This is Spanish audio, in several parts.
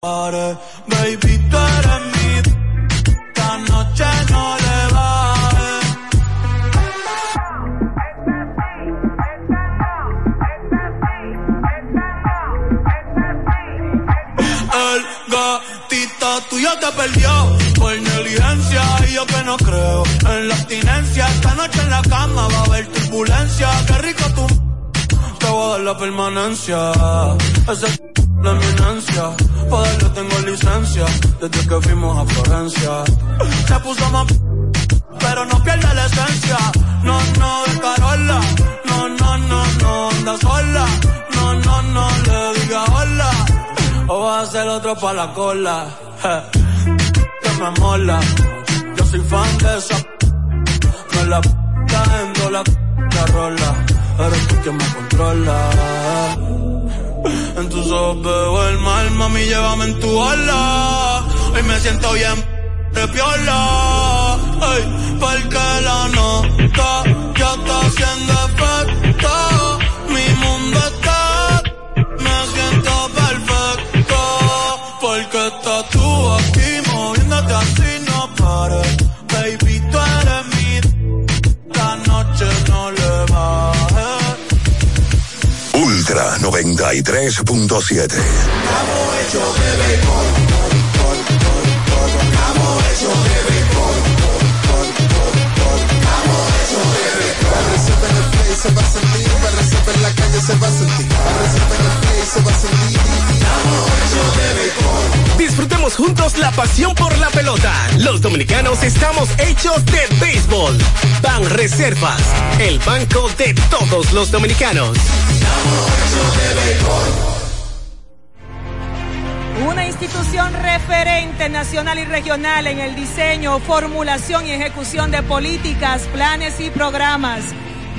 Baby, tú eres mi. Esta noche no le baje. El gatito tuyo te perdió por negligencia y yo que no creo en la abstinencia. Esta noche en la cama va a haber turbulencia. Qué rico tú. Te voy a dar la permanencia. Desde que fuimos a Florencia. Se puso más, pero no pierde la esencia. No, no, de Carola. No, no, no, no, anda sola. No, no, no, le diga hola. O va a ser otro pa' la cola. Que me mola. Yo soy fan de esa. No la cayendo la, la rola. Eres tú quien me controla. En tus ojos veo el mal, mami, llévame en tu ala. Hoy me siento bien de piola. Ay, porque la nota ya está haciendo efecto. Mi mundo está, me siento perfecto. Porque estás tú aquí moviéndote así, no pares. Baby, tú eres mi, esta noche no le bajes. Ultra 93.7. Estamos hechos de béisbol. Se va a sentir, la reserva en la calle se va a sentir, la reserva en el play se va a sentir. Disfrutemos juntos la pasión por la pelota. Los dominicanos estamos hechos de béisbol. Ban Reservas, el banco de todos los dominicanos. Una institución referente nacional y regional en el diseño, formulación y ejecución de políticas, planes y programas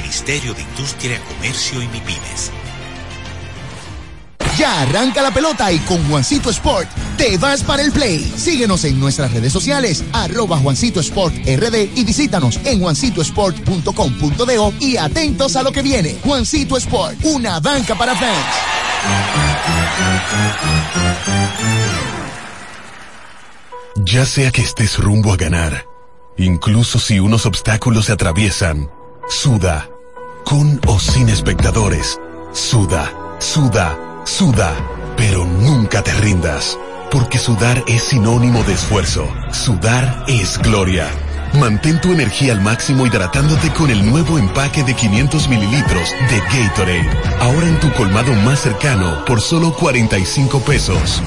Ministerio de Industria, Comercio y MIPIMES. Ya arranca la pelota y con Juancito Sport te vas para el play. Síguenos en nuestras redes sociales, arroba Juancito Sport RD y visítanos en juancitosport.com.de y atentos a lo que viene. Juancito Sport, una banca para fans. Ya sea que estés rumbo a ganar, incluso si unos obstáculos se atraviesan, suda, con o sin espectadores, suda, suda, suda, pero nunca te rindas, porque sudar es sinónimo de esfuerzo, sudar es gloria. Mantén tu energía al máximo hidratándote con el nuevo empaque de 500 mililitros de Gatorade, ahora en tu colmado más cercano por solo 45 pesos.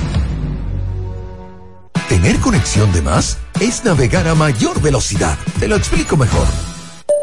Tener conexión de más es navegar a mayor velocidad. Te lo explico mejor.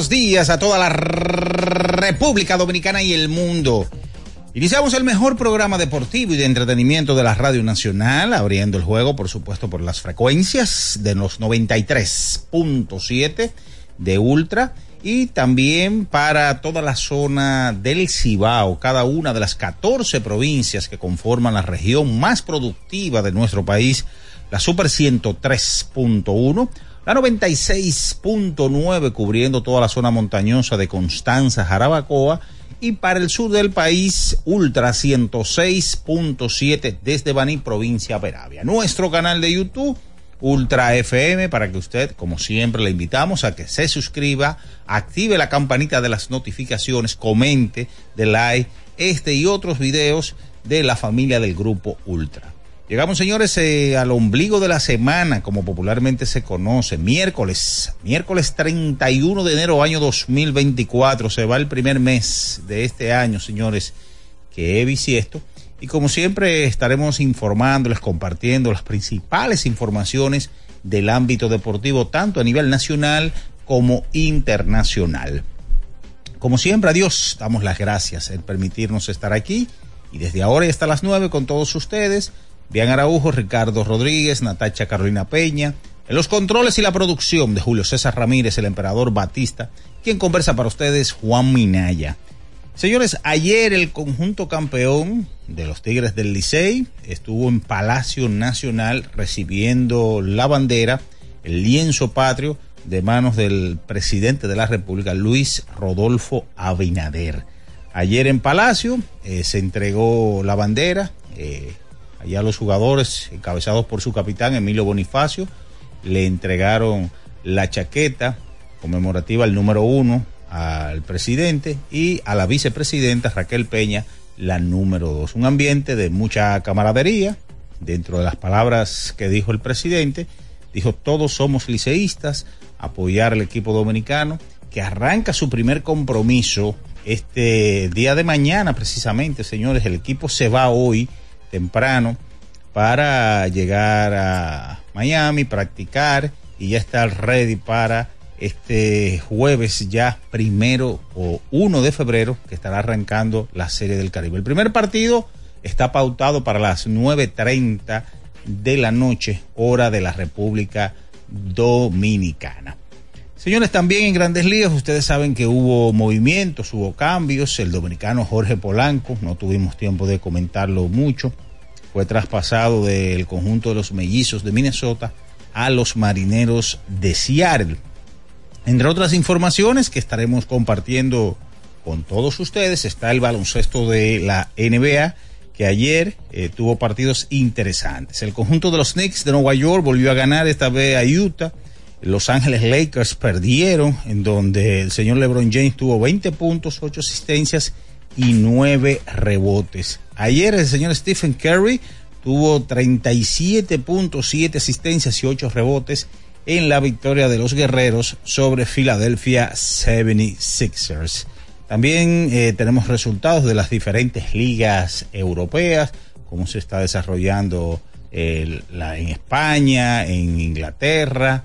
Buenos días a toda la República Dominicana y el mundo. Iniciamos el mejor programa deportivo y de entretenimiento de la Radio Nacional, abriendo el juego, por supuesto, por las frecuencias de los 93.7 de Ultra y también para toda la zona del Cibao, cada una de las 14 provincias que conforman la región más productiva de nuestro país, la Super 103.1 la 96.9 cubriendo toda la zona montañosa de Constanza, Jarabacoa y para el sur del país Ultra 106.7 desde Baní, provincia Peravia. Nuestro canal de YouTube Ultra FM para que usted, como siempre, le invitamos a que se suscriba, active la campanita de las notificaciones, comente, de like este y otros videos de la familia del grupo Ultra. Llegamos, señores, eh, al ombligo de la semana, como popularmente se conoce, miércoles, miércoles 31 de enero, año 2024. Se va el primer mes de este año, señores, que he bisiesto. Y como siempre, estaremos informándoles, compartiendo las principales informaciones del ámbito deportivo, tanto a nivel nacional como internacional. Como siempre, a Dios damos las gracias en permitirnos estar aquí. Y desde ahora y hasta las 9 con todos ustedes Bian Araujo, Ricardo Rodríguez, Natacha Carolina Peña. En los controles y la producción de Julio César Ramírez, el emperador Batista, quien conversa para ustedes, Juan Minaya. Señores, ayer el conjunto campeón de los Tigres del Licey estuvo en Palacio Nacional recibiendo la bandera, el lienzo patrio de manos del presidente de la República, Luis Rodolfo Abinader. Ayer en Palacio eh, se entregó la bandera, eh, Allá los jugadores, encabezados por su capitán Emilio Bonifacio, le entregaron la chaqueta conmemorativa al número uno al presidente y a la vicepresidenta Raquel Peña la número dos. Un ambiente de mucha camaradería. Dentro de las palabras que dijo el presidente, dijo todos somos liceístas, apoyar al equipo dominicano que arranca su primer compromiso este día de mañana precisamente, señores. El equipo se va hoy temprano para llegar a Miami, practicar y ya estar ready para este jueves ya primero o 1 de febrero que estará arrancando la Serie del Caribe. El primer partido está pautado para las 9.30 de la noche, hora de la República Dominicana. Señores, también en Grandes Ligas, ustedes saben que hubo movimientos, hubo cambios. El dominicano Jorge Polanco, no tuvimos tiempo de comentarlo mucho, fue traspasado del conjunto de los mellizos de Minnesota a los marineros de Seattle. Entre otras informaciones que estaremos compartiendo con todos ustedes está el baloncesto de la NBA que ayer eh, tuvo partidos interesantes. El conjunto de los Knicks de Nueva York volvió a ganar esta vez a Utah. Los Ángeles Lakers perdieron, en donde el señor LeBron James tuvo 20 puntos, 8 asistencias y 9 rebotes. Ayer el señor Stephen Curry tuvo 37.7 asistencias y 8 rebotes en la victoria de los guerreros sobre Philadelphia 76ers. También eh, tenemos resultados de las diferentes ligas europeas, cómo se está desarrollando la, en España, en Inglaterra,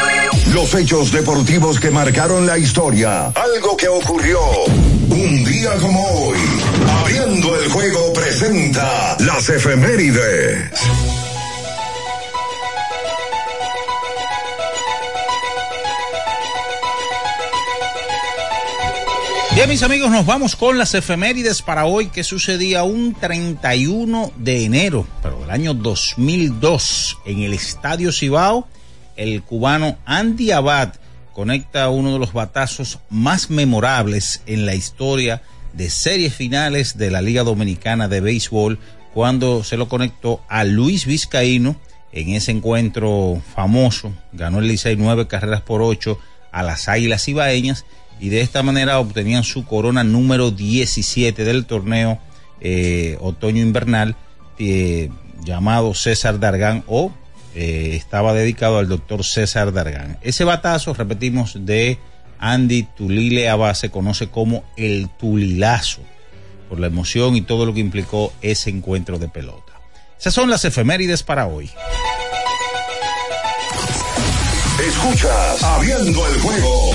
Los hechos deportivos que marcaron la historia. Algo que ocurrió un día como hoy. Abriendo el juego presenta las efemérides. Bien, mis amigos, nos vamos con las efemérides para hoy que sucedía un 31 de enero, pero del año 2002, en el Estadio Cibao, el cubano Andy Abad conecta uno de los batazos más memorables en la historia de series finales de la Liga Dominicana de Béisbol cuando se lo conectó a Luis Vizcaíno en ese encuentro famoso. Ganó el Licey nueve carreras por ocho a las Águilas Ibaeñas y de esta manera obtenían su corona número 17 del torneo eh, otoño-invernal eh, llamado César Dargán o eh, estaba dedicado al doctor César Dargán. Ese batazo, repetimos, de Andy Tulile Abad se conoce como el Tulilazo por la emoción y todo lo que implicó ese encuentro de pelota. Esas son las efemérides para hoy. Escuchas Abriendo el juego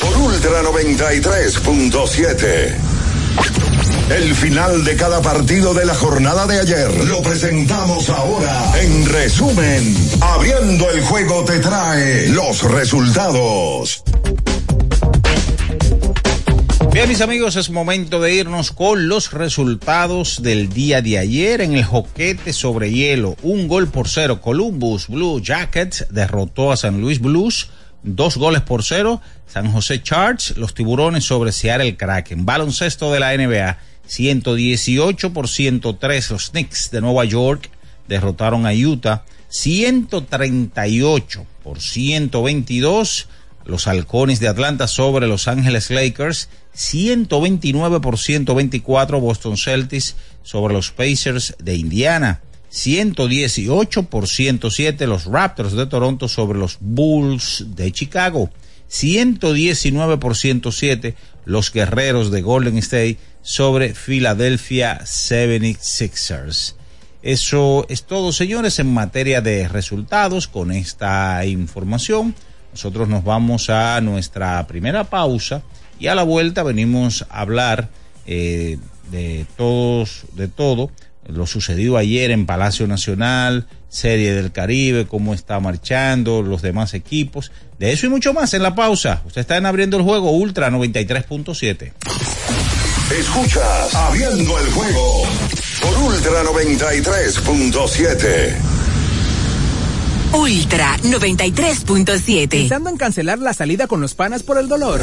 por Ultra 93.7. El final de cada partido de la jornada de ayer lo presentamos ahora. En resumen, Abriendo el juego te trae los resultados. Bien, mis amigos, es momento de irnos con los resultados del día de ayer en el joquete sobre hielo. Un gol por cero. Columbus Blue Jackets derrotó a San Luis Blues. Dos goles por cero. San José Charge, los tiburones sobre Seattle Kraken. Baloncesto de la NBA. 118 por 103. Los Knicks de Nueva York derrotaron a Utah. 138 por 122 los halcones de Atlanta sobre Los Ángeles Lakers, 129 por 124 Boston Celtics sobre los Pacers de Indiana, 118 por 107 los Raptors de Toronto sobre los Bulls de Chicago, 119 por 107 los Guerreros de Golden State sobre Philadelphia 76ers. Eso es todo, señores, en materia de resultados con esta información. Nosotros nos vamos a nuestra primera pausa y a la vuelta venimos a hablar eh, de todos, de todo, lo sucedido ayer en Palacio Nacional, Serie del Caribe, cómo está marchando, los demás equipos, de eso y mucho más en la pausa. Usted está en abriendo el juego Ultra 93.7. Escuchas Abriendo el juego por Ultra 93.7. Ultra 93.7. Pensando en cancelar la salida con los panas por el dolor.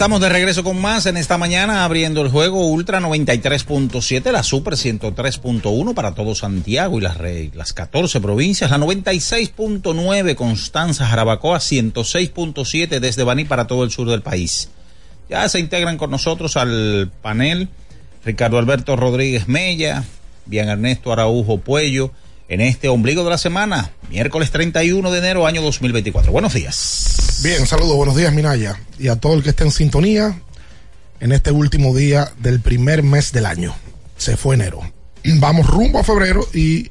Estamos de regreso con más en esta mañana abriendo el juego Ultra 93.7, la Super 103.1 para todo Santiago y las, re- las 14 provincias, la 96.9 Constanza Jarabacoa, 106.7 desde Baní para todo el sur del país. Ya se integran con nosotros al panel Ricardo Alberto Rodríguez Mella, Bien Ernesto Araujo Puello, en este ombligo de la semana, miércoles 31 de enero, año 2024. Buenos días. Bien, saludos, buenos días Minaya y a todo el que esté en sintonía en este último día del primer mes del año. Se fue enero. Vamos rumbo a febrero y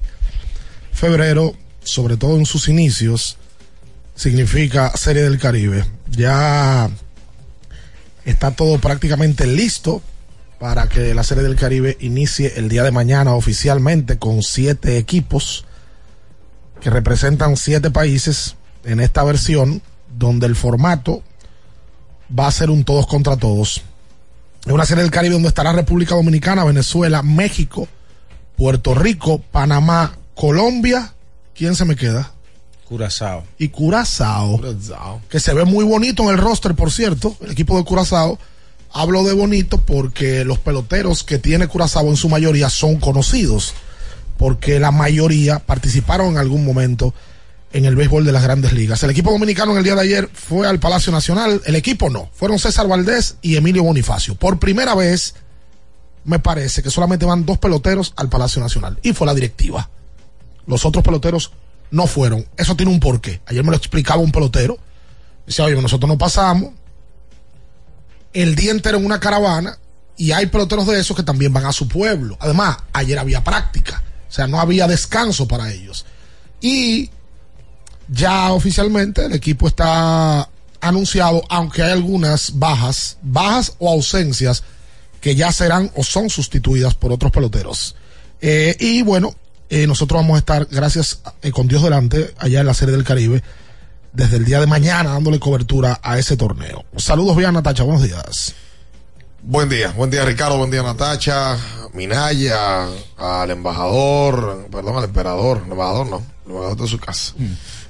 febrero, sobre todo en sus inicios, significa Serie del Caribe. Ya está todo prácticamente listo para que la Serie del Caribe inicie el día de mañana oficialmente con siete equipos que representan siete países en esta versión donde el formato va a ser un todos contra todos. Es una serie del Caribe donde estará República Dominicana, Venezuela, México, Puerto Rico, Panamá, Colombia. ¿Quién se me queda? Curazao. Y Curazao, que se ve muy bonito en el roster, por cierto, el equipo de Curazao. Hablo de bonito porque los peloteros que tiene Curazao en su mayoría son conocidos, porque la mayoría participaron en algún momento en el béisbol de las grandes ligas. El equipo dominicano en el día de ayer fue al Palacio Nacional, el equipo no, fueron César Valdés y Emilio Bonifacio. Por primera vez, me parece que solamente van dos peloteros al Palacio Nacional y fue la directiva. Los otros peloteros no fueron. Eso tiene un porqué. Ayer me lo explicaba un pelotero. Dice, oye, nosotros no pasamos el día entero en una caravana y hay peloteros de esos que también van a su pueblo. Además, ayer había práctica, o sea, no había descanso para ellos. Y ya oficialmente el equipo está anunciado, aunque hay algunas bajas, bajas o ausencias que ya serán o son sustituidas por otros peloteros. Eh, y bueno, eh, nosotros vamos a estar, gracias eh, con Dios delante, allá en la Serie del Caribe, desde el día de mañana dándole cobertura a ese torneo. Saludos, bien, Natacha, buenos días. Buen día, buen día Ricardo, buen día Natacha, Minaya, al embajador, perdón, al emperador, el embajador no, el embajador de su casa.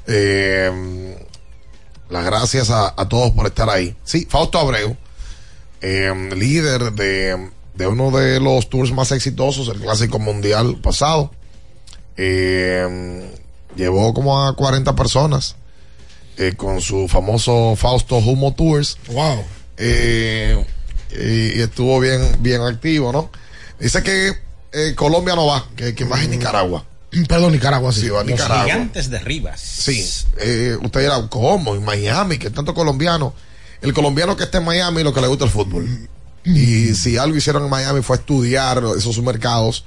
Eh, Las gracias a, a todos por estar ahí. Sí, Fausto Abreu, eh, líder de, de uno de los tours más exitosos, el Clásico Mundial pasado. Eh, llevó como a 40 personas eh, con su famoso Fausto Humo Tours. Wow. Eh, y, y estuvo bien, bien activo, ¿no? Dice que eh, Colombia no va, que, que va a Nicaragua. Perdón, Nicaragua, sí. Sí, va a Los Nicaragua. gigantes de Rivas. Sí, eh, usted dirá, ¿cómo? En Miami, que tanto colombiano. El colombiano que está en Miami lo que le gusta el fútbol. Y si algo hicieron en Miami fue estudiar esos mercados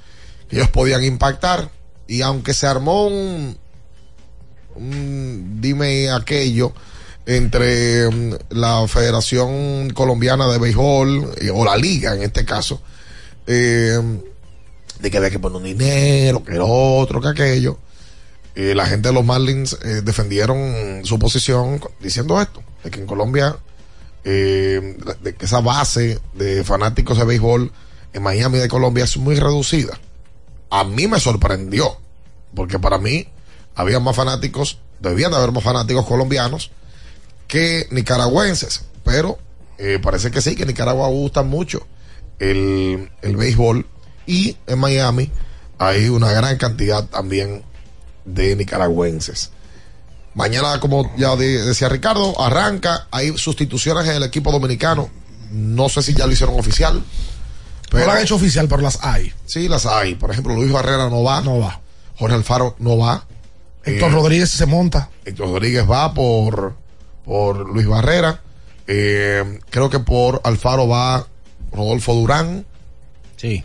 que ellos podían impactar. Y aunque se armó un, dime aquello entre mm, la Federación Colombiana de Béisbol eh, o la Liga en este caso, eh, de que había que poner un dinero, que el otro, que aquello. La gente de los Marlins eh, defendieron su posición diciendo esto, de que en Colombia, eh, de que esa base de fanáticos de béisbol en Miami de Colombia es muy reducida. A mí me sorprendió, porque para mí había más fanáticos, debían de haber más fanáticos colombianos que nicaragüenses, pero eh, parece que sí, que Nicaragua gusta mucho el, el béisbol y en Miami hay una gran cantidad también de nicaragüenses. Mañana, como ya de- decía Ricardo, arranca, hay sustituciones en el equipo dominicano. No sé si ya lo hicieron oficial. No lo han hecho oficial, pero las hay. Sí, las hay. Por ejemplo, Luis Barrera no va. No va. Jorge Alfaro no va. Héctor Eh, Rodríguez se monta. Héctor Rodríguez va por, por Luis Barrera. Eh, creo que por Alfaro va Rodolfo Durán. Sí.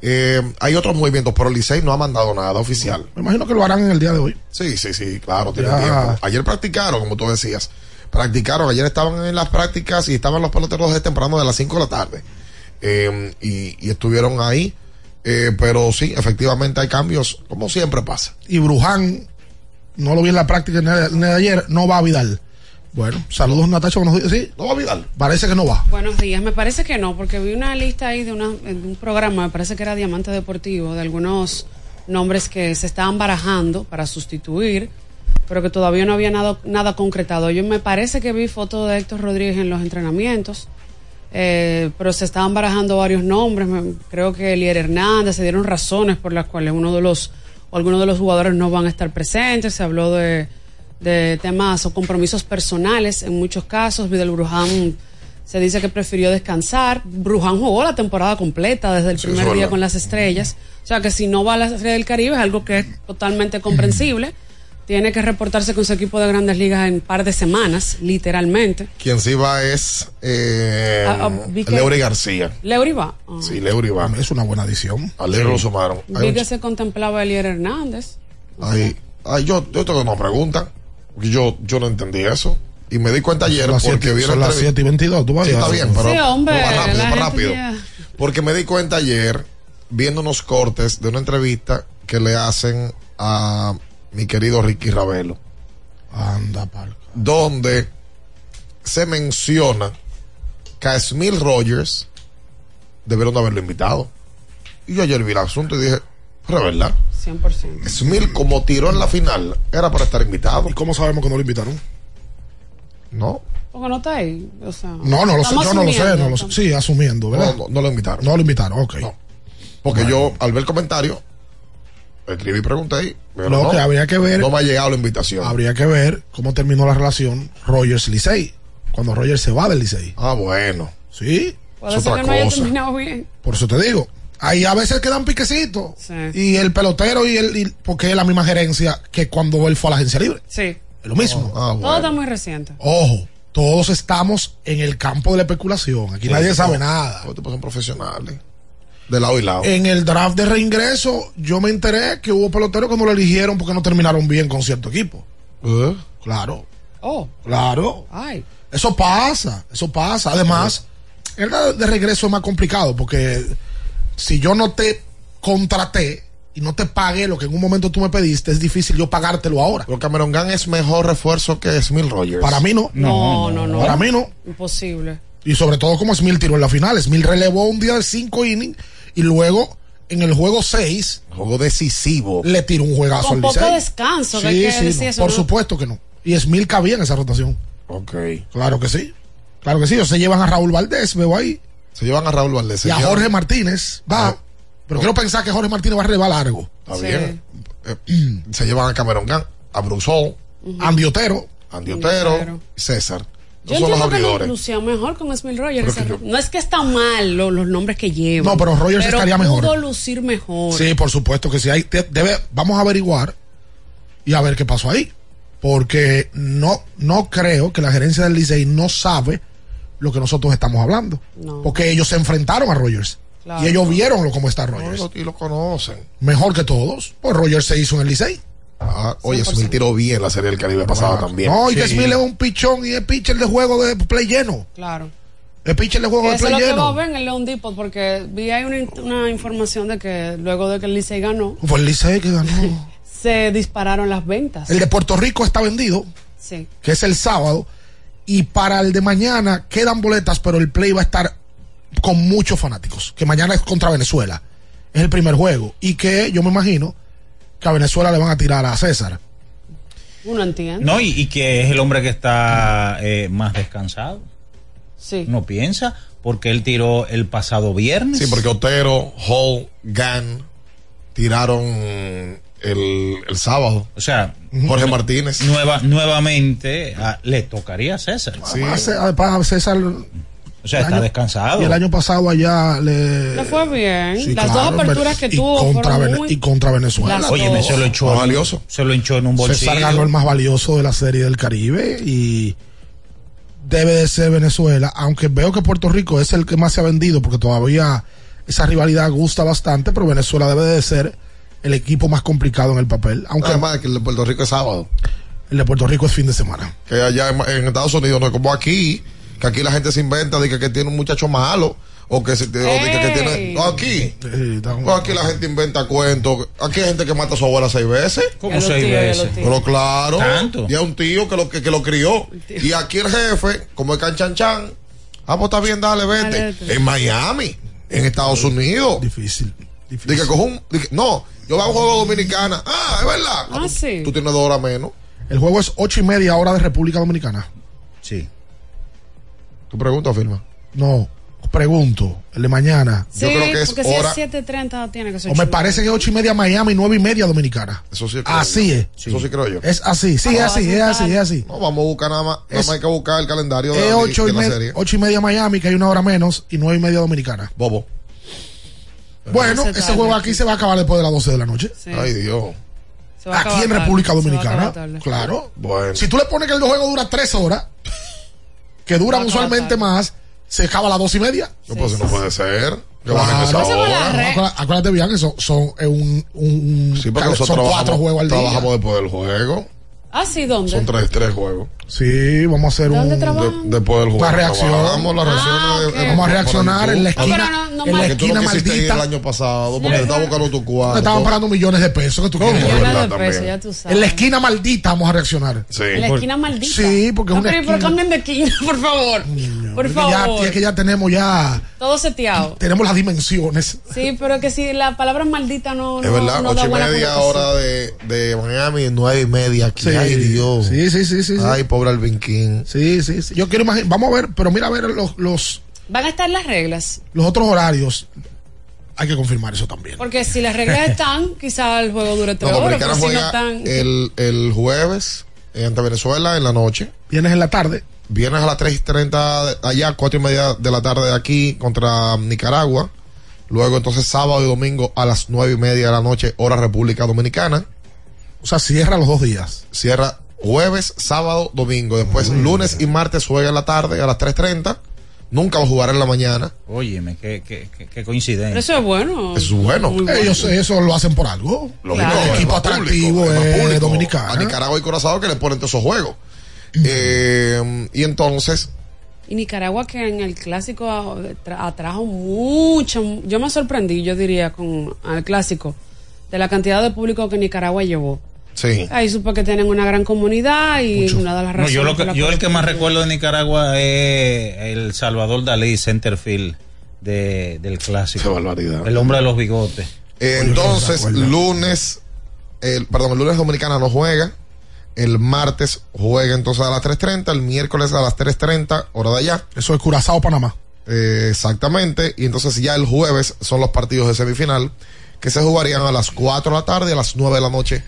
Eh, hay otros movimientos, pero el Licey no ha mandado nada oficial. Me imagino que lo harán en el día de hoy. Sí, sí, sí, claro, tiene tiempo. Ayer practicaron, como tú decías. Practicaron, ayer estaban en las prácticas y estaban los peloteros desde temprano de las 5 de la tarde. Eh, y, y estuvieron ahí. Eh, pero sí, efectivamente hay cambios, como siempre pasa. Y Bruján, no lo vi en la práctica de, ayer, no va a Vidal. Bueno, saludos Natacha, buenos días. Sí, no va a Vidal. Parece que no va. Buenos días, me parece que no, porque vi una lista ahí de, una, de un programa, me parece que era Diamante Deportivo, de algunos nombres que se estaban barajando para sustituir, pero que todavía no había nada, nada concretado. Yo me parece que vi fotos de Héctor Rodríguez en los entrenamientos, eh, pero se estaban barajando varios nombres. creo que Elier Hernández, se dieron razones por las cuales uno de los algunos de los jugadores no van a estar presentes. Se habló de, de temas o compromisos personales en muchos casos. Vidal Bruján se dice que prefirió descansar. Bruján jugó la temporada completa desde el Sí, primer día con las estrellas. O sea que si no va a la Serie del Caribe es algo que es totalmente comprensible. Tiene que reportarse con su equipo de grandes ligas en un par de semanas, literalmente. Quien sí va es eh, Ah, ah, Leury García. Leury va. Ah. Sí, Leury va. Es una buena adición. A Leury lo sumaron. Vi un que se contemplaba a Elier Hernández. Ay, ay, yo, yo tengo una pregunta. Porque yo, yo no entendí eso. Y me di cuenta ayer Son las porque siete- son las entrevista- 7 y 22. Tú vas Sí, a- está bien, pero Sí, hombre, va rápido, va rápido. ya- Porque me di cuenta ayer, viendo unos cortes de una entrevista que le hacen a mi querido Ricky Ravelo, Anda, pal. donde se menciona que a Smil Rogers debieron de haberlo invitado. Y yo ayer vi el asunto y dije, pero es verdad. 100%. Smil, como tiró en la final, era para estar invitado. ¿Y cómo sabemos que no lo invitaron? No, Porque no está ahí. O sea, No, no lo sé, yo no lo sé, no lo Sí, asumiendo, ¿verdad? no, no, no lo invitaron. No lo invitaron, ok. Porque yo, al ver el comentario, escribí y pregunté. y, pero Lo no, que habría que ver- No me ha llegado la invitación. Habría que ver cómo terminó la relación Rogers-Licey. Cuando Rogers se va del Licey. Ah, bueno. Sí. Puede es ser otra que no haya cosa. terminado bien. Por eso te digo. Ahí a veces quedan piquecitos. Sí. Y el pelotero y el. y- porque es la misma gerencia que cuando él fue a la agencia libre. Sí. Es lo mismo. Ah, Todo está muy reciente. Ojo, todos estamos en el campo de la especulación. Aquí nadie sabe nada. Son profesionales. De lado y lado. En el draft de reingreso, yo me enteré que hubo peloteros que no lo eligieron porque no terminaron bien con cierto equipo. ¿Eh? Claro, Oh, claro. ay. Eso pasa, eso pasa. Además, el de de regreso es más complicado porque si yo no te contraté y no te pagué lo que en un momento tú me pediste, es difícil yo pagártelo ahora. Pero Cameron Gunn es mejor refuerzo que Smil Rogers. Para mí no. No, no, no. Para mí no. Imposible. Y sobre todo como Smil tiró en la final. Smil relevó un día de cinco innings y luego en el juego 6 Juego decisivo. le tiró un juegazo Con al poco Licey. descanso, que Sí, hay que sí, decir no, eso, por ¿no? supuesto que no. Y Smil cabía en esa rotación. Ok. Claro que sí. Claro que sí. Ellos se llevan a Raúl Valdés, veo ahí. Se llevan a Raúl Valdés. Y a. Jorge Martínez. Va. Ah. Pero quiero pensar que Jorge Martínez va a relevar largo. Está bien. Eh, se llevan a Cameron Gunn, a Brusol, Andy Otero. Andy Otero Otero. y César. Yo los entiendo que lució mejor con Smith Rogers. Yo- No es que está mal lo- los nombres que lleva. No, pero Rogers estaría mejor. pudo lucir mejor. Sí, por supuesto que sí. Hay, debe, vamos a averiguar y a ver qué pasó ahí. Porque no, no creo que la gerencia del Licey no sabe lo que nosotros estamos hablando. No. Porque ellos se enfrentaron a Rogers. Claro. Y ellos vieron lo- cómo está No, Rogers. y lo- y lo conocen. Mejor que todos. Pues Rogers se hizo en el Licey. Ah, oye, Smith tiró bien la serie del Caribe pasada también. No, y que Sí. Smith es un pichón y es pitcher de juego de play lleno. Claro. Es pitcher de juego Que de eso es play lo que va a lleno. ver en el León Depot, porque vi ahí una información de que luego de que el Licey ganó, Fue el Licey que ganó. se dispararon las ventas. El de Puerto Rico está vendido. Sí. que es el sábado. Y para el de mañana quedan boletas, pero el play va a estar con muchos fanáticos. Que mañana es contra Venezuela. Es el primer juego. Y que yo me imagino que a Venezuela le van a tirar a César. Uno entiende. No, y, y que es el hombre que está eh, más descansado. Sí. No piensa, porque él tiró el pasado viernes. Sí, porque Otero, Hall, Gann tiraron el, el sábado. O sea, Jorge Martínez. Nueva, nuevamente le tocaría a César. Ce- a César. O sea, está año- descansado. Y el año pasado allá le. Le fue bien. Sí, Las claro, dos aperturas que y tuvo contra, fueron Vene- muy... y contra Venezuela. Las Oye, se lo echó. Valioso. Se lo echó en un bolsillo. César ganó el más valioso de la serie del Caribe y debe de ser Venezuela, aunque veo que Puerto Rico es el que más se ha vendido porque todavía esa rivalidad gusta bastante, pero Venezuela debe de ser el equipo más complicado en el papel, aunque Además, que el de Puerto Rico es sábado. el de Puerto Rico es fin de semana. Que allá en, en Estados Unidos no es como aquí, que aquí la gente se inventa de que, que tiene un muchacho malo. O que, se, o que, que tiene. no, aquí. No, aquí la gente inventa cuentos. Aquí hay gente que mata a su abuela seis veces. ¿Cómo Ya lo seis tío, veces? Pero claro. ¿Tanto? Y a un tío que lo, que, que lo crió. Y aquí el jefe, como el canchanchan. Ah, pues está bien, dale, vete. Dale. En Miami, en Estados Unidos. Difícil. Dije, cojo un. dije, no, yo voy a un juego dominicana. Ah, es verdad. Ah, sí. Tú tienes dos horas menos. El juego es ocho y media hora de República Dominicana. Sí. ¿Tu pregunta firma? No, pregunto, el de mañana. Sí, porque si es 7.30 tiene que ser O me parece que es ocho y media Miami, nueve y media Dominicana. Eso sí creo Así yo. es. Eso sí creo yo. Es así, sí, es así, es así, es así. No, vamos a buscar nada más. Nada Es- más hay que buscar el calendario de, Es la, de y, serie. ocho y media Miami, que hay una hora menos, y nueve y media Dominicana. Bobo. Bueno, Se ese juego aquí se va a acabar después de las 12 de la noche. Sí. Ay, Dios. Aquí en República Dominicana. Claro. Bueno. Si tú le pones que el juego dura tres horas, que duran usualmente más, se acaba a las dos y media. No, pues no puede ser. Que bajen esa Claro. hora. Acuérdate- Acuérdate bien que son, son eh, un, un- Sí, porque son nosotros cuatro trabajamos, juegos al día. trabajamos después del juego. Ah, sí, ¿dónde? Son tres, tres juegos. Sí, vamos a hacer ¿Dónde un. De- después del juego. Una reacción. Trabajamos las reacciones Ah, de- ok. de- Vamos a reaccionar en la Ah, esquina, pero no- no en la tú esquina no quisiste ir el maldita. año pasado porque Sí, te estaba buscando tu Me cuarto. estaban pagando millones de pesos. que tú quieres? Millones de pesos, ya tú sabes. En la esquina maldita vamos a reaccionar. Sí. En la esquina maldita. Sí, porque es No, una pero, pero esquina. cambien de esquina, por favor. Por Es que ya, favor. es que ya tenemos ya Todo seteado. tenemos las dimensiones. Sí, pero que si la palabra maldita no, Es no, verdad, no ocho da y buena media hora de, de Miami, nueve y media aquí. Sí. Ay, Dios. Sí, sí, sí, sí. sí. Ay, pobre Alvin King. Sí, sí, sí. Yo quiero imaginar, vamos a ver, pero mira a ver los, los, Van a estar las reglas. los otros horarios. Hay que confirmar eso también. Porque si las reglas están, quizá el juego dure tres No, horas. Pero si no están. el, el jueves ante Venezuela en la noche. Vienes en la tarde. Viernes a las 3.30 de allá, cuatro y media de la tarde de aquí contra Nicaragua. Luego entonces sábado y domingo a las nueve y media de la noche, hora República Dominicana. O sea, cierra los dos días. Cierra jueves, sábado, domingo. Después lunes y martes juega en la tarde a las 3.30. Nunca va a jugar en la mañana. Óyeme, qué, qué, qué, qué Pero coincidencia. eso es bueno. Eso es bueno. Ellos eso lo hacen por algo. Lógico, Claro. El equipo atractivo público, es es público. dominicano. A Nicaragua y Curazao que le ponen todos esos juegos. Eh, y entonces, Y Nicaragua que en el clásico tra- atrajo mucho, yo me sorprendí, yo diría, con el clásico, de la cantidad de público que Nicaragua llevó. Sí. Ahí supe que tienen una gran comunidad y una de las No, razones. yo lo por que, la yo cual- el que más recuerdo de Nicaragua es el Salvador Dalí, centerfield de, del clásico. Qué barbaridad. El hombre de los bigotes. Eh, entonces, lunes, el, perdón, el lunes Dominicana no juega. El martes juega entonces a las 3.30, el miércoles a las 3.30, hora de allá. Eso es Curazao, Panamá. Eh, exactamente. Y entonces ya el jueves son los partidos de semifinal que se jugarían a las 4 de la tarde y a las 9 de la noche,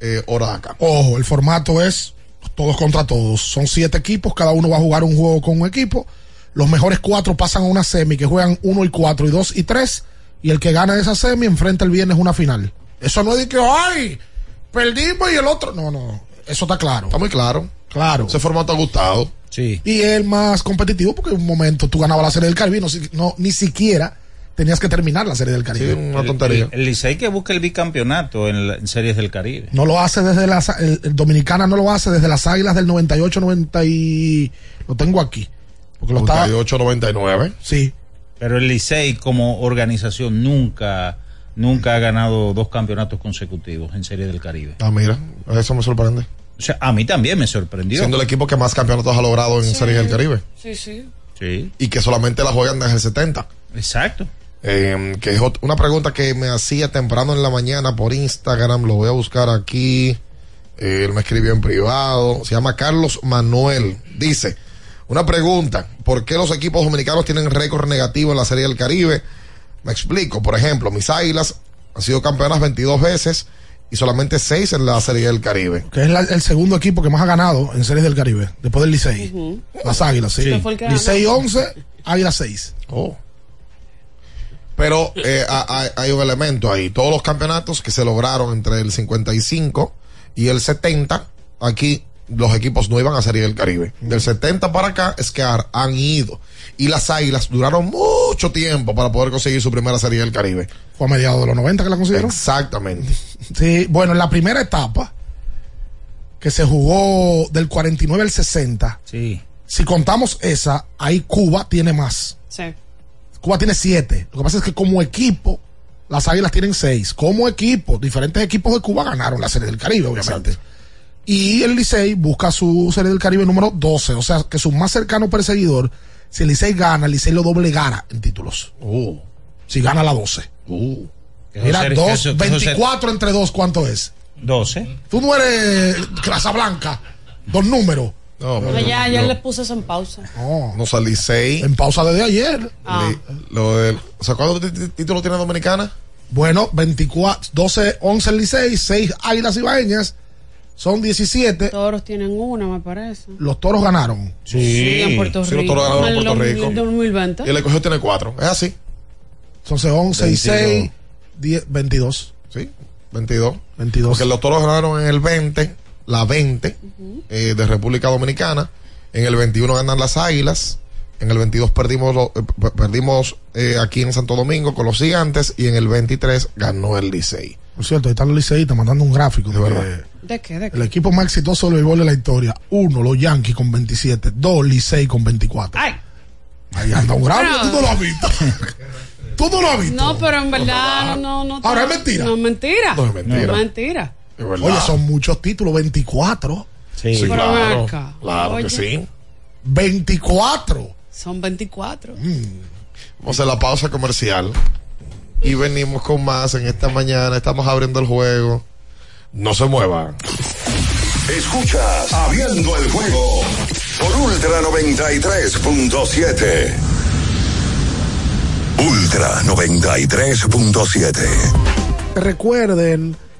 eh, hora de acá. Ojo, el formato es todos contra todos. Son siete equipos, cada uno va a jugar un juego con un equipo. Los mejores cuatro pasan a una semi que juegan uno y cuatro y dos y tres. Y el que gana esa semi enfrenta el viernes una final. Eso no es de que, ay, perdimos y el otro. No, no. Eso está claro. Está muy claro. Claro. Ese formato ha gustado. Sí. Y el más competitivo porque en un momento tú ganabas la serie del Caribe no, no- ni siquiera tenías que terminar la serie del Caribe. El- El, el Licey que busca el bicampeonato en, la- en series del Caribe. No lo hace desde las el, el Dominicana no lo hace desde las Águilas del 98 90 y lo tengo aquí. Porque lo estaba 98-99. Sí. Pero el Licey como organización nunca nunca ha ganado dos campeonatos consecutivos en Serie del Caribe. Ah, mira, eso me sorprende. O sea, a mí también me sorprendió. Siendo el equipo que más campeonatos ha logrado en Serie del Caribe. Sí, sí. Sí. Y que solamente la juegan desde el 70. Exacto. Eh, que es una pregunta que me hacía temprano en la mañana por Instagram, lo voy a buscar aquí. Eh, él me escribió en privado. Se llama Carlos Manuel. Dice: Una pregunta: ¿por qué los equipos dominicanos tienen récord negativo en la Serie del Caribe? Me explico. Por ejemplo, mis águilas han sido campeonas 22 veces y solamente 6 en la Serie del Caribe. que es la- el segundo equipo que más ha ganado en series del Caribe, después del Licey. Las Águilas, sí. Licey ganó. 11, Águilas 6. Oh. Pero eh, ha- ha- hay un elemento ahí. Todos los campeonatos que se lograron entre el 55 y el 70, aquí los equipos no iban a Serie del Caribe. Del 70 para acá es que han ido. Y las águilas duraron mucho tiempo para poder conseguir su primera Serie del Caribe. Fue a mediados de los 90 que la consiguieron. Exactamente. Sí, bueno, en la primera etapa, que se jugó del 49 al 60, Sí. si contamos esa, ahí Cuba tiene más. Sí. Cuba tiene 7. Lo que pasa es que como equipo, las Águilas tienen 6. Como equipo, diferentes equipos de Cuba ganaron la Serie del Caribe, obviamente. Y el Licey busca su Serie del Caribe número 12. O sea, que su más cercano perseguidor, si el Licey gana, el Licey lo doblegara en títulos. Si gana la 12. Que Mira, eso- dos, que eso- que eso se- 24 entre 2, ¿cuánto es? 12. Tú no eres Casa Blanca, dos números. No, Pero ya, ya le puse eso en pausa. No, no salí 6. En pausa desde ayer. Ah. Lo del, o sea, ¿cuántos títulos tiene Dominicana? Bueno, 24, 12, 11 el Licey, 6 Águilas Ibaeñas, son 17. Toros tienen una, me parece. Los toros ganaron. Sí, en Puerto Sí, los Rico. toros ganaron en En Puerto Rico. 2020. Y el escogido tiene 4. Es así. Entonces 11 y 6, 10, 22. Sí, 22. 22. Porque los toros ganaron en el 20, la 20 eh, de República Dominicana. En el 21 ganan las Águilas. En el 22 perdimos, lo- eh, perdimos eh, aquí en Santo Domingo con los Gigantes. Y en el 23 ganó el Licey. Por cierto, ahí están los liceístas mandando un gráfico. de verdad. que ¿De qué? ¿De qué? el equipo más exitoso del béisbol de la historia. Uno, los Yankees con 27. Dos, Licey con 24. Ay. Ahí anda un gráfico. Pero- Tú no lo has visto. Tú no lo has visto. No, pero en verdad no, no. Ahora es mentira. No es mentira. No es mentira. No es mentira. Oye, son muchos títulos. 24. Sí, claro. Claro Oye. que sí. 24. Son 24. Vamos a la pausa comercial. Y venimos con más en esta mañana. Estamos abriendo el juego. No se muevan. Escuchas Abriendo el juego por Ultra 93.7. Ultra 93.7. Recuerden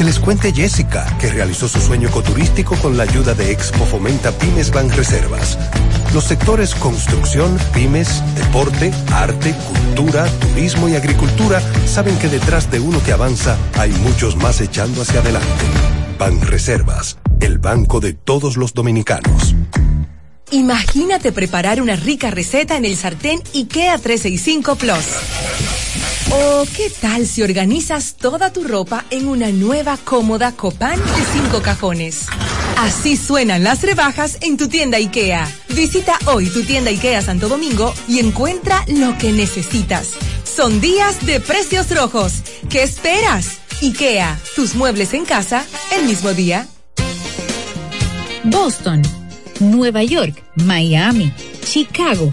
Que les cuente Jessica, que realizó su sueño ecoturístico con la ayuda de Expo Fomenta Pymes Banreservas. Los sectores construcción, pymes, deporte, arte, cultura, turismo y agricultura saben que detrás de uno que avanza hay muchos más echando hacia adelante. Banreservas, el banco de todos los dominicanos. Imagínate preparar una rica receta en el sartén IKEA 365 Plus. O qué tal si organizas toda tu ropa en una nueva cómoda Copán de cinco cajones. Así suenan las rebajas en tu tienda IKEA. Visita hoy tu tienda IKEA Santo Domingo y encuentra lo que necesitas. Son días de precios rojos. ¿Qué esperas? IKEA, tus muebles en casa el mismo día. Boston, Nueva York, Miami, Chicago.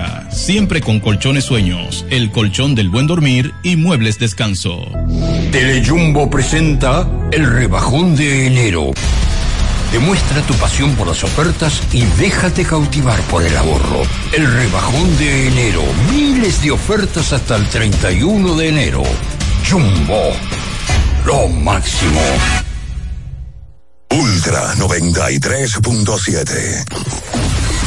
siempre con colchones sueños, el colchón del buen dormir y muebles descanso. Telejumbo presenta el rebajón de enero. Demuestra tu pasión por las ofertas y déjate cautivar por el ahorro. El rebajón de enero. Miles de ofertas hasta el 31 de enero. Jumbo. Lo máximo. Ultra 93.7.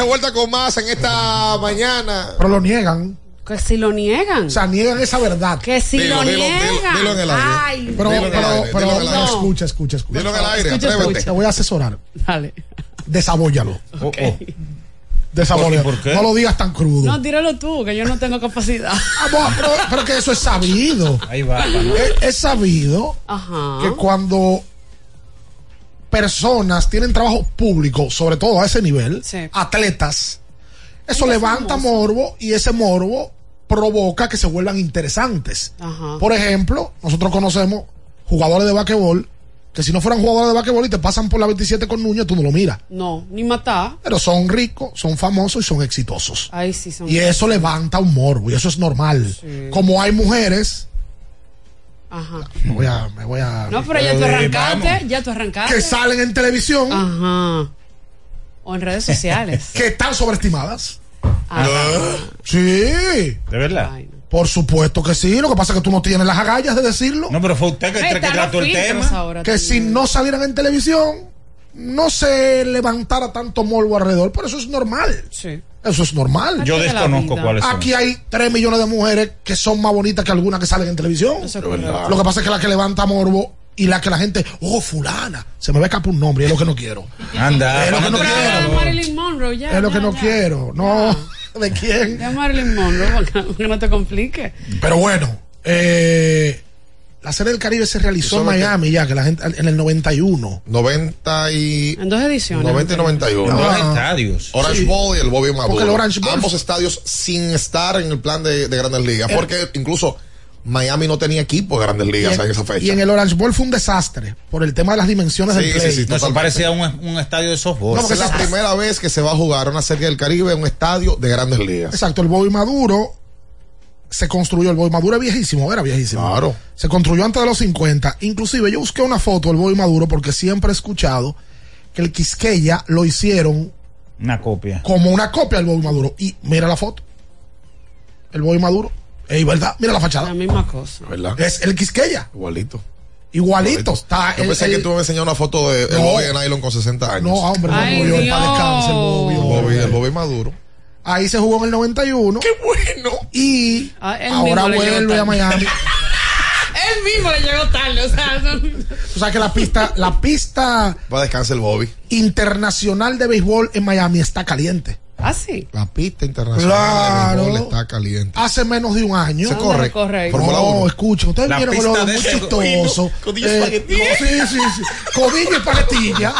De vuelta con más en esta mañana. Pero lo niegan. Que si lo niegan. O sea, niegan esa verdad. Que si Dilo, lo dilo, niegan. dilo, dilo en el aire. Ay, Pero, pero, aire, pero, en el aire. escucha, escucha, escucha. Dilo en el aire, Escucha, atrévete. escucha. Te voy a asesorar. Dale. Desabóllalo. Ok. Desabóllalo. ¿Por qué? No lo digas tan crudo. No, tíralo tú, que yo no tengo capacidad. Ah, bueno, pero, pero que eso es sabido. Ahí va. Es, es sabido Ajá. que cuando personas tienen trabajo público, sobre todo a ese nivel, Sí. atletas, eso Ay, levanta morbo y ese morbo provoca que se vuelvan interesantes. Ajá. Por ejemplo, nosotros conocemos jugadores de basquetbol que si no fueran jugadores de basquetbol y te pasan por la 27 con Núñez, tú no lo miras. No, ni matar. Pero son ricos, son famosos y son exitosos. Ahí sí son. Y eso levanta un morbo y eso es normal. Como hay mujeres, Ajá. me voy a, me voy a No, pero ya tú arrancaste, ya tú arrancaste. que salen en televisión Ajá. O en redes sociales. que están sobreestimadas. Ajá. Sí. ¿De verdad? Por supuesto que sí. Lo que pasa es que tú no tienes las agallas de decirlo. No, pero fue usted que, que trató el tema. ahora que si no salieran en televisión, no se levantara tanto morbo alrededor. Pero eso es normal. Sí. Eso es normal. Yo de desconozco vida. cuáles son. Aquí hay 3 millones de mujeres que son más bonitas que algunas que salen en televisión. Eso es. Lo que pasa es que la que levanta morbo y la que la gente, oh, fulana, se me va a escapar un nombre, y es lo que no quiero. Anda. Es lo que no quiero. de Marilyn Monroe, ya. es lo que no ya. quiero. No, ¿de quién? De Marilyn Monroe, que no te complique. Pero bueno, eh, la serie del Caribe se realizó en que- Miami ya, que la gente, en el 91. 90 y... En dos ediciones. 90 y 91. Dos Ah. estadios. Orange Sí. Bowl y el Bobby Maduro. Porque el Orange Bowl- Ambos estadios sin estar en el plan de, de Grandes Ligas. El- Porque incluso Miami no tenía equipo de Grandes Ligas en, en esa fecha. y en el Orange Bowl fue un desastre por el tema de las dimensiones Sí, del sí, play. sí, No, eso parecía un, un estadio de softball. No, porque es la esa- primera vez que se va a jugar una serie del Caribe en un estadio de Grandes Ligas. Exacto, el Bobby Maduro se construyó, el Bobby Maduro es viejísimo, era viejísimo. Claro. Se construyó antes de los 50. Inclusive yo busqué una foto del Bobby Maduro porque siempre he escuchado que el Quisqueya lo hicieron Una copia. como una copia del Bobby Maduro. Y mira la foto. El Bobby Maduro. Es verdad, mira la La fachada. misma cosa. ¿Verdad? Es el Quisqueya. Igualito. Igualito. Está Yo el- pensé el- que tú me enseñado una foto de el No. Bobby de Nylon con 60 años. No, hombre, no Ay, el el Bobby. El Bobby, el Bobby Maduro. Ahí se jugó en el 91. ¡Qué bueno! Y Ah, ahora vuelve a. Miami. Él mismo le llegó tarde, o sea, son- O sea que la pista, la pista Va a descansar el Bobby. internacional de béisbol en Miami está caliente. Ah, sí. La pista internacional Claro. de béisbol está caliente. Hace menos de un año. Se ¿Dónde corre. recorre ahí? Fórmula No, 1. escuchen, ustedes La vieron que pista lo de muy chistoso. codillo Eh, espagueti. no, sí, sí, sí. Codillo y paletilla.